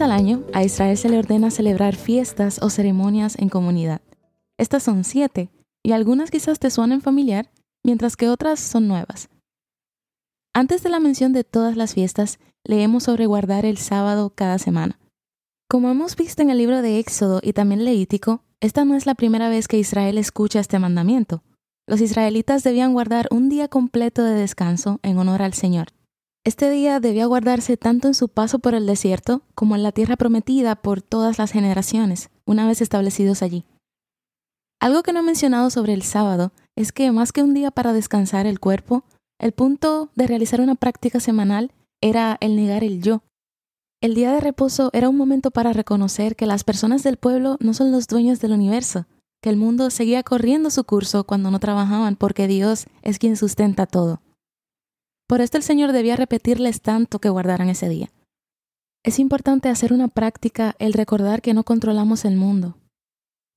Al año a Israel se le ordena celebrar fiestas o ceremonias en comunidad. Estas son siete, y algunas quizás te suenen familiar, mientras que otras son nuevas. Antes de la mención de todas las fiestas, leemos sobre guardar el sábado cada semana. Como hemos visto en el libro de Éxodo y también Levítico, esta no es la primera vez que Israel escucha este mandamiento. Los israelitas debían guardar un día completo de descanso en honor al Señor. Este día debía guardarse tanto en su paso por el desierto como en la tierra prometida por todas las generaciones, una vez establecidos allí. Algo que no he mencionado sobre el sábado es que más que un día para descansar el cuerpo, el punto de realizar una práctica semanal era el negar el yo. El día de reposo era un momento para reconocer que las personas del pueblo no son los dueños del universo, que el mundo seguía corriendo su curso cuando no trabajaban porque Dios es quien sustenta todo. Por esto el Señor debía repetirles tanto que guardaran ese día. Es importante hacer una práctica el recordar que no controlamos el mundo.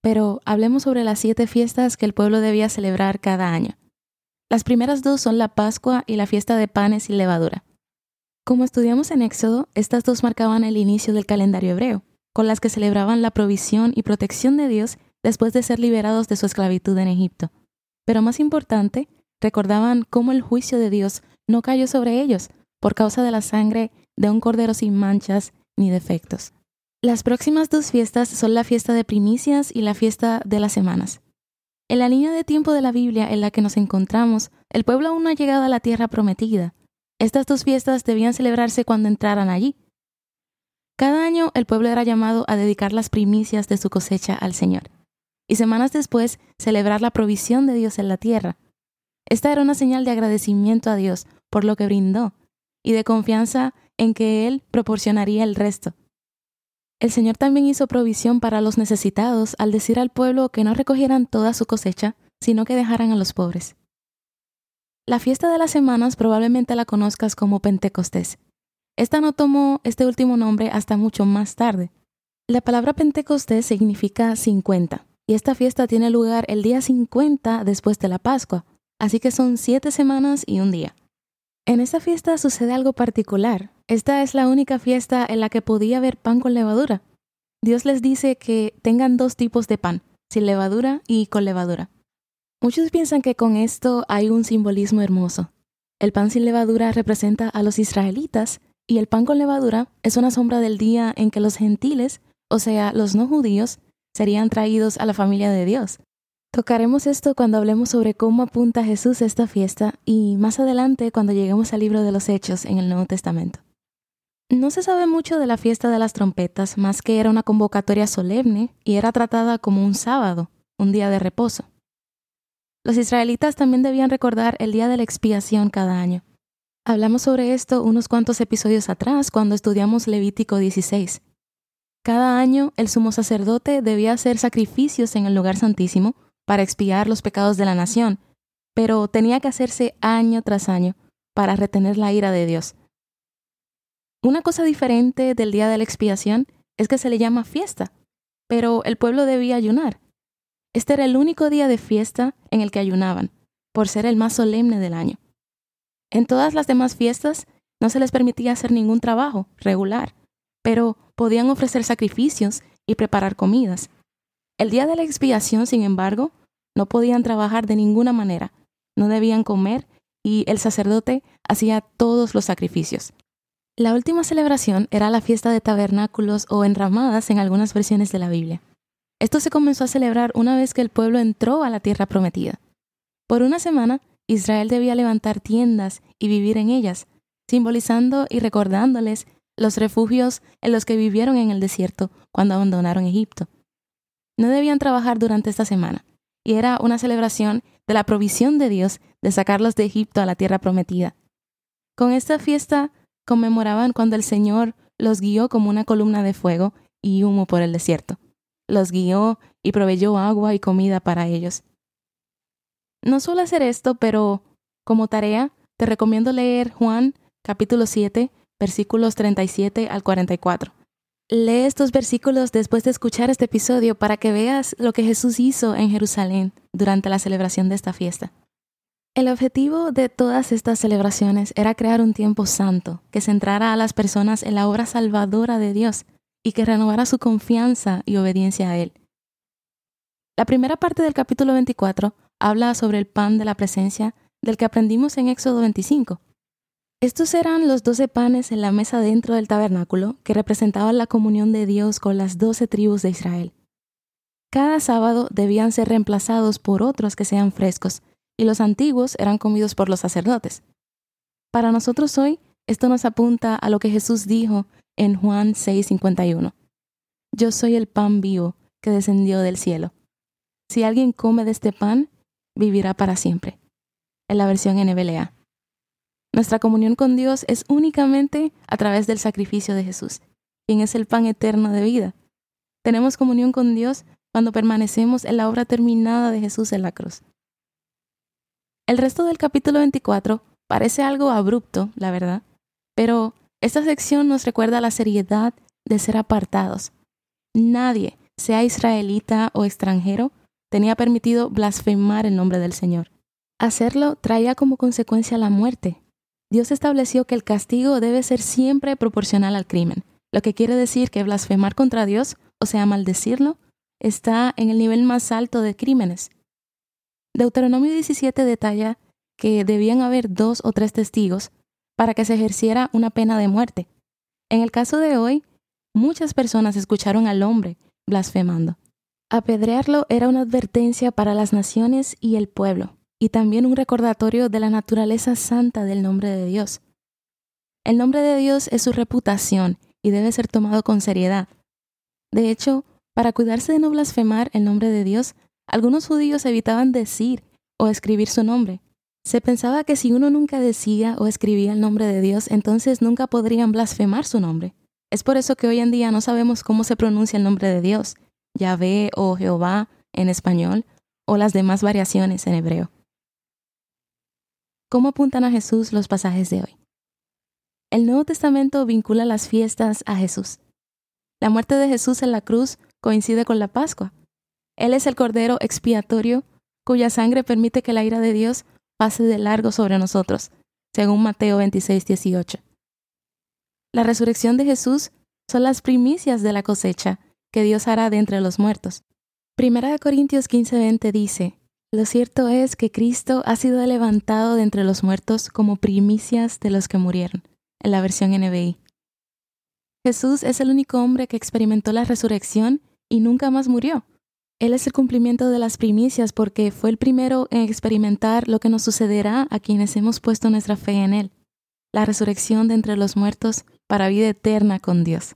Pero hablemos sobre las siete fiestas que el pueblo debía celebrar cada año. Las primeras dos son la Pascua y la fiesta de panes y levadura. Como estudiamos en Éxodo, estas dos marcaban el inicio del calendario hebreo, con las que celebraban la provisión y protección de Dios después de ser liberados de su esclavitud en Egipto. Pero más importante, recordaban cómo el juicio de Dios no cayó sobre ellos por causa de la sangre de un cordero sin manchas ni defectos. Las próximas dos fiestas son la fiesta de primicias y la fiesta de las semanas. En la línea de tiempo de la Biblia en la que nos encontramos, el pueblo aún no ha llegado a la tierra prometida. Estas dos fiestas debían celebrarse cuando entraran allí. Cada año el pueblo era llamado a dedicar las primicias de su cosecha al Señor, y semanas después celebrar la provisión de Dios en la tierra. Esta era una señal de agradecimiento a Dios por lo que brindó y de confianza en que Él proporcionaría el resto. El Señor también hizo provisión para los necesitados al decir al pueblo que no recogieran toda su cosecha, sino que dejaran a los pobres. La fiesta de las semanas probablemente la conozcas como Pentecostés. Esta no tomó este último nombre hasta mucho más tarde. La palabra Pentecostés significa 50, y esta fiesta tiene lugar el día 50 después de la Pascua, así que son siete semanas y un día. En esta fiesta sucede algo particular. Esta es la única fiesta en la que podía haber pan con levadura. Dios les dice que tengan dos tipos de pan, sin levadura y con levadura. Muchos piensan que con esto hay un simbolismo hermoso. El pan sin levadura representa a los israelitas y el pan con levadura es una sombra del día en que los gentiles, o sea, los no judíos, serían traídos a la familia de Dios. Tocaremos esto cuando hablemos sobre cómo apunta Jesús a esta fiesta y más adelante cuando lleguemos al libro de los Hechos en el Nuevo Testamento. No se sabe mucho de la fiesta de las trompetas, más que era una convocatoria solemne y era tratada como un sábado, un día de reposo. Los israelitas también debían recordar el día de la expiación cada año. Hablamos sobre esto unos cuantos episodios atrás cuando estudiamos Levítico 16. Cada año el sumo sacerdote debía hacer sacrificios en el lugar santísimo para expiar los pecados de la nación, pero tenía que hacerse año tras año para retener la ira de Dios. Una cosa diferente del día de la expiación es que se le llama fiesta, pero el pueblo debía ayunar. Este era el único día de fiesta en el que ayunaban, por ser el más solemne del año. En todas las demás fiestas no se les permitía hacer ningún trabajo regular, pero podían ofrecer sacrificios y preparar comidas. El día de la expiación, sin embargo, no podían trabajar de ninguna manera, no debían comer y el sacerdote hacía todos los sacrificios. La última celebración era la fiesta de tabernáculos o enramadas en algunas versiones de la Biblia. Esto se comenzó a celebrar una vez que el pueblo entró a la tierra prometida. Por una semana, Israel debía levantar tiendas y vivir en ellas, simbolizando y recordándoles los refugios en los que vivieron en el desierto cuando abandonaron Egipto no debían trabajar durante esta semana, y era una celebración de la provisión de Dios de sacarlos de Egipto a la tierra prometida. Con esta fiesta conmemoraban cuando el Señor los guió como una columna de fuego y humo por el desierto. Los guió y proveyó agua y comida para ellos. No suelo hacer esto, pero como tarea te recomiendo leer Juan capítulo 7, versículos 37 al 44. Lee estos versículos después de escuchar este episodio para que veas lo que Jesús hizo en Jerusalén durante la celebración de esta fiesta. El objetivo de todas estas celebraciones era crear un tiempo santo que centrara a las personas en la obra salvadora de Dios y que renovara su confianza y obediencia a Él. La primera parte del capítulo 24 habla sobre el pan de la presencia del que aprendimos en Éxodo 25. Estos eran los doce panes en la mesa dentro del tabernáculo que representaban la comunión de Dios con las doce tribus de Israel. Cada sábado debían ser reemplazados por otros que sean frescos, y los antiguos eran comidos por los sacerdotes. Para nosotros hoy, esto nos apunta a lo que Jesús dijo en Juan 6:51. Yo soy el pan vivo que descendió del cielo. Si alguien come de este pan, vivirá para siempre. En la versión NBLA. Nuestra comunión con Dios es únicamente a través del sacrificio de Jesús, quien es el pan eterno de vida. Tenemos comunión con Dios cuando permanecemos en la obra terminada de Jesús en la cruz. El resto del capítulo 24 parece algo abrupto, la verdad, pero esta sección nos recuerda la seriedad de ser apartados. Nadie, sea israelita o extranjero, tenía permitido blasfemar el nombre del Señor. Hacerlo traía como consecuencia la muerte, Dios estableció que el castigo debe ser siempre proporcional al crimen, lo que quiere decir que blasfemar contra Dios, o sea, maldecirlo, está en el nivel más alto de crímenes. Deuteronomio 17 detalla que debían haber dos o tres testigos para que se ejerciera una pena de muerte. En el caso de hoy, muchas personas escucharon al hombre blasfemando. Apedrearlo era una advertencia para las naciones y el pueblo y también un recordatorio de la naturaleza santa del nombre de Dios. El nombre de Dios es su reputación y debe ser tomado con seriedad. De hecho, para cuidarse de no blasfemar el nombre de Dios, algunos judíos evitaban decir o escribir su nombre. Se pensaba que si uno nunca decía o escribía el nombre de Dios, entonces nunca podrían blasfemar su nombre. Es por eso que hoy en día no sabemos cómo se pronuncia el nombre de Dios, Yahvé o Jehová en español, o las demás variaciones en hebreo. ¿Cómo apuntan a Jesús los pasajes de hoy? El Nuevo Testamento vincula las fiestas a Jesús. La muerte de Jesús en la cruz coincide con la Pascua. Él es el Cordero expiatorio cuya sangre permite que la ira de Dios pase de largo sobre nosotros, según Mateo 26, 18. La resurrección de Jesús son las primicias de la cosecha que Dios hará de entre los muertos. Primera de Corintios 15:20 dice, lo cierto es que Cristo ha sido levantado de entre los muertos como primicias de los que murieron, en la versión NBI. Jesús es el único hombre que experimentó la resurrección y nunca más murió. Él es el cumplimiento de las primicias porque fue el primero en experimentar lo que nos sucederá a quienes hemos puesto nuestra fe en Él, la resurrección de entre los muertos para vida eterna con Dios.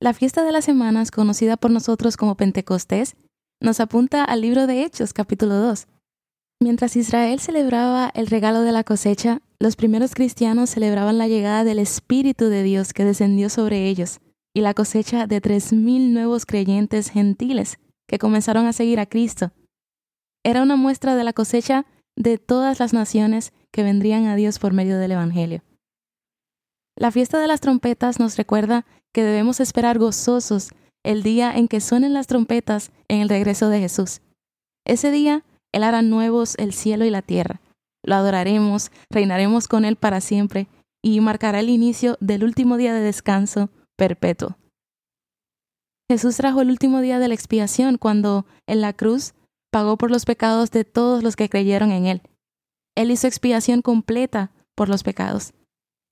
La fiesta de las semanas, conocida por nosotros como Pentecostés, nos apunta al libro de Hechos capítulo 2. Mientras Israel celebraba el regalo de la cosecha, los primeros cristianos celebraban la llegada del Espíritu de Dios que descendió sobre ellos y la cosecha de tres mil nuevos creyentes gentiles que comenzaron a seguir a Cristo. Era una muestra de la cosecha de todas las naciones que vendrían a Dios por medio del Evangelio. La fiesta de las trompetas nos recuerda que debemos esperar gozosos el día en que suenen las trompetas en el regreso de Jesús. Ese día Él hará nuevos el cielo y la tierra. Lo adoraremos, reinaremos con Él para siempre y marcará el inicio del último día de descanso perpetuo. Jesús trajo el último día de la expiación cuando, en la cruz, pagó por los pecados de todos los que creyeron en Él. Él hizo expiación completa por los pecados.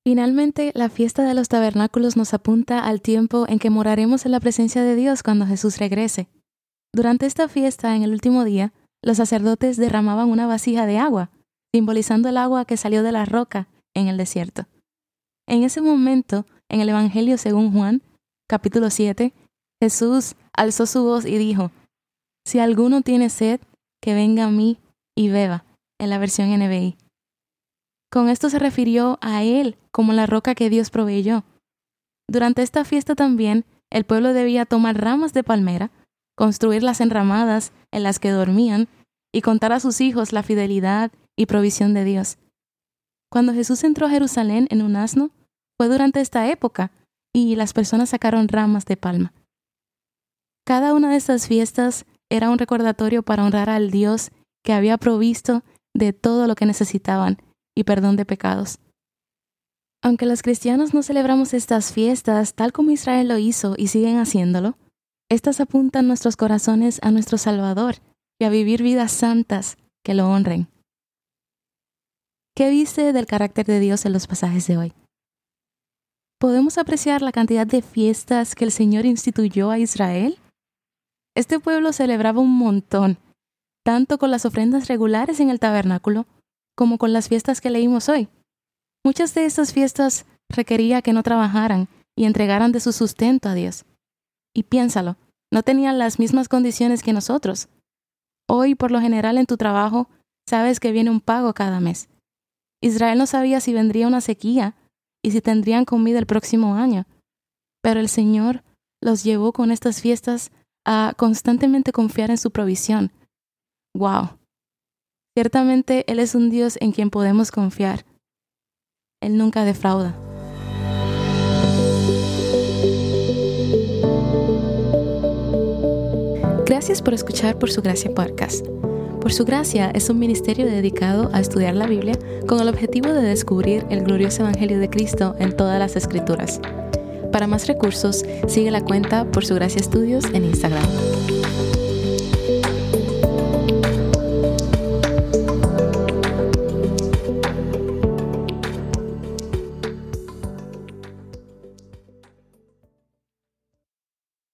Finalmente, la fiesta de los tabernáculos nos apunta al tiempo en que moraremos en la presencia de Dios cuando Jesús regrese. Durante esta fiesta, en el último día, los sacerdotes derramaban una vasija de agua, simbolizando el agua que salió de la roca en el desierto. En ese momento, en el Evangelio según Juan, capítulo 7, Jesús alzó su voz y dijo, Si alguno tiene sed, que venga a mí y beba, en la versión NBI. Con esto se refirió a Él como la roca que Dios proveyó. Durante esta fiesta también, el pueblo debía tomar ramas de palmera, construir las enramadas en las que dormían y contar a sus hijos la fidelidad y provisión de Dios. Cuando Jesús entró a Jerusalén en un asno, fue durante esta época y las personas sacaron ramas de palma. Cada una de estas fiestas era un recordatorio para honrar al Dios que había provisto de todo lo que necesitaban y perdón de pecados. Aunque los cristianos no celebramos estas fiestas tal como Israel lo hizo y siguen haciéndolo, estas apuntan nuestros corazones a nuestro Salvador y a vivir vidas santas que lo honren. ¿Qué viste del carácter de Dios en los pasajes de hoy? ¿Podemos apreciar la cantidad de fiestas que el Señor instituyó a Israel? Este pueblo celebraba un montón, tanto con las ofrendas regulares en el tabernáculo como con las fiestas que leímos hoy. Muchas de estas fiestas requería que no trabajaran y entregaran de su sustento a Dios. Y piénsalo, no tenían las mismas condiciones que nosotros. Hoy, por lo general, en tu trabajo, sabes que viene un pago cada mes. Israel no sabía si vendría una sequía y si tendrían comida el próximo año. Pero el Señor los llevó con estas fiestas a constantemente confiar en su provisión. ¡Wow! Ciertamente Él es un Dios en quien podemos confiar. Él nunca defrauda. Gracias por escuchar Por Su Gracia Podcast. Por Su Gracia es un ministerio dedicado a estudiar la Biblia con el objetivo de descubrir el glorioso Evangelio de Cristo en todas las Escrituras. Para más recursos, sigue la cuenta Por Su Gracia Estudios en Instagram.